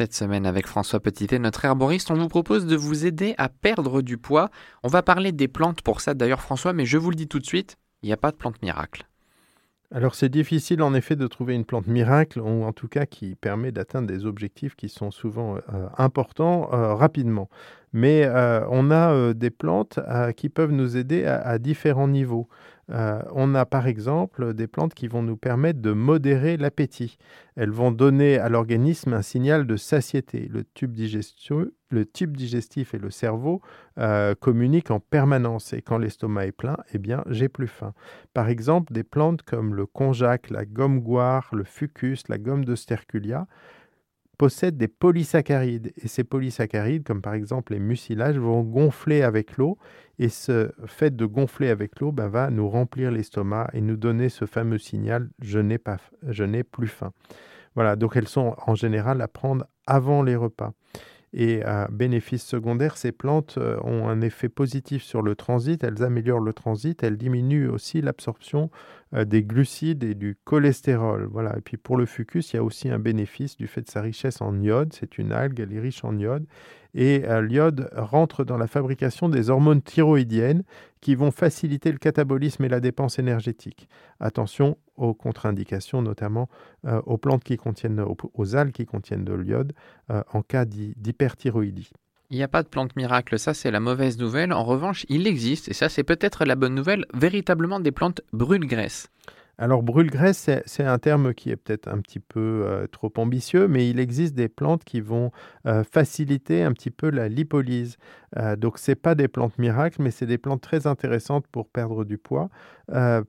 Cette semaine avec François Petitet, notre herboriste, on vous propose de vous aider à perdre du poids. On va parler des plantes pour ça d'ailleurs François, mais je vous le dis tout de suite, il n'y a pas de plante miracle. Alors c'est difficile en effet de trouver une plante miracle, ou en tout cas qui permet d'atteindre des objectifs qui sont souvent euh, importants euh, rapidement. Mais euh, on a des plantes qui peuvent nous aider à différents niveaux. Euh, on a par exemple des plantes qui vont nous permettre de modérer l'appétit. Elles vont donner à l'organisme un signal de satiété. Le tube, digestif et le cerveau euh, communiquent en permanence et quand l'estomac est plein, eh bien j'ai plus faim. Par exemple, des plantes comme le konjac, la gomme goire, le fucus, la gomme de sterculia possèdent des polysaccharides. Et ces polysaccharides, comme par exemple les mucilages, vont gonfler avec l'eau. Et ce fait de gonfler avec l'eau ben, va nous remplir l'estomac et nous donner ce fameux signal je n'ai je n'ai plus faim. Voilà, donc elles sont en général à prendre avant les repas. Et à bénéfice secondaire, ces plantes euh, ont un effet positif sur le transit, elles améliorent le transit, elles diminuent aussi l'absorption euh, des glucides et du cholestérol. Voilà. Et puis pour le fucus, il y a aussi un bénéfice du fait de sa richesse en iode. C'est une algue, elle est riche en iode. Et euh, l'iode rentre dans la fabrication des hormones thyroïdiennes qui vont faciliter le catabolisme et la dépense énergétique. Attention aux contre-indications, notamment euh, aux plantes qui contiennent, aux, algues qui contiennent de l'iode euh, en cas d'hyperthyroïdie. Il n'y a pas de plante miracle, ça c'est la mauvaise nouvelle. En revanche, il existe, et ça c'est peut-être la bonne nouvelle, véritablement des plantes brûle-graisse. Alors brûle-graisse, c'est un terme qui est peut-être un petit peu euh, trop ambitieux, mais il existe des plantes qui vont euh, faciliter un petit peu la lipolyse. Euh, donc ce pas des plantes miracles, mais c'est des plantes très intéressantes pour perdre du poids,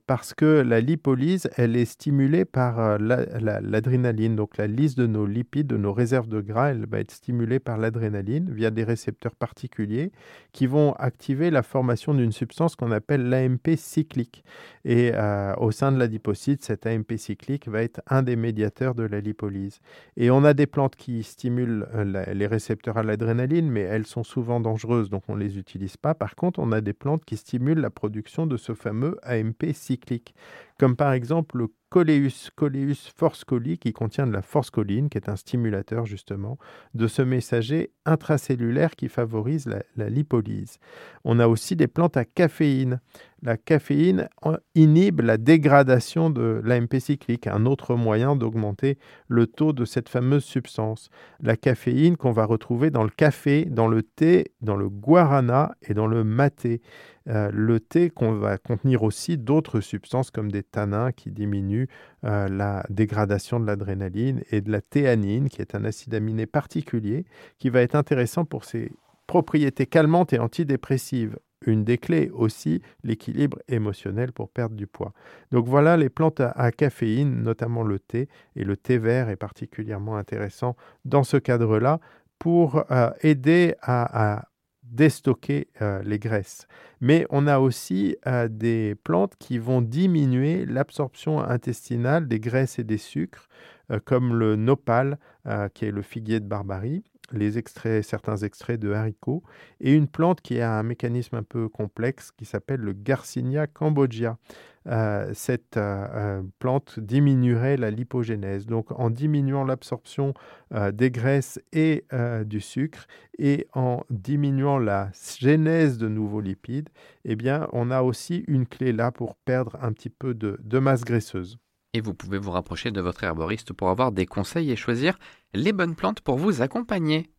parce que la lipolyse, elle est stimulée par l'adrénaline. donc la lise de nos lipides, de nos réserves de gras, elle va être stimulée par l'adrénaline via des récepteurs particuliers qui vont activer la formation d'une substance qu'on appelle l'AMP cyclique. Et au sein de la cet AMP cyclique va être un des médiateurs de la lipolyse. Et on a des plantes qui stimulent euh, les récepteurs à l'adrénaline, mais elles sont souvent dangereuses, donc on ne les utilise pas. Par contre, on a des plantes qui stimulent la production de ce fameux AMP cyclique, comme par exemple le Coleus, Coleus force qui contient de la force choline, qui est un stimulateur justement de ce messager intracellulaire qui favorise la lipolyse. On a aussi des plantes à caféine. La caféine inhibe la dégradation de l'AMP cyclique, un autre moyen d'augmenter le taux de cette fameuse substance. La caféine qu'on va retrouver dans le café, dans le thé, dans le guarana et dans le maté. Euh, le thé qu'on va contenir aussi d'autres substances comme des tanins qui diminuent euh, la dégradation de l'adrénaline et de la théanine qui est un acide aminé particulier qui va être intéressant pour ses propriétés calmantes et antidépressives. Une des clés aussi, l'équilibre émotionnel pour perdre du poids. Donc voilà les plantes à, caféine, notamment le thé, et le thé vert est particulièrement intéressant dans ce cadre-là pour euh, aider à déstocker euh, les graisses. Mais on a aussi euh, des plantes qui vont diminuer l'absorption intestinale des graisses et des sucres, comme le nopal, qui est le figuier de Barbarie, les extraits, certains extraits de haricots, et une plante qui a un mécanisme un peu complexe qui s'appelle le Garcinia cambogia. Euh, cette euh, euh, plante diminuerait la lipogénèse. Donc en diminuant l'absorption des graisses et du sucre et en diminuant la genèse de nouveaux lipides, eh bien on a aussi une clé là pour perdre un petit peu de masse graisseuse. Et vous pouvez vous rapprocher de votre herboriste pour avoir des conseils et choisir les bonnes plantes pour vous accompagner.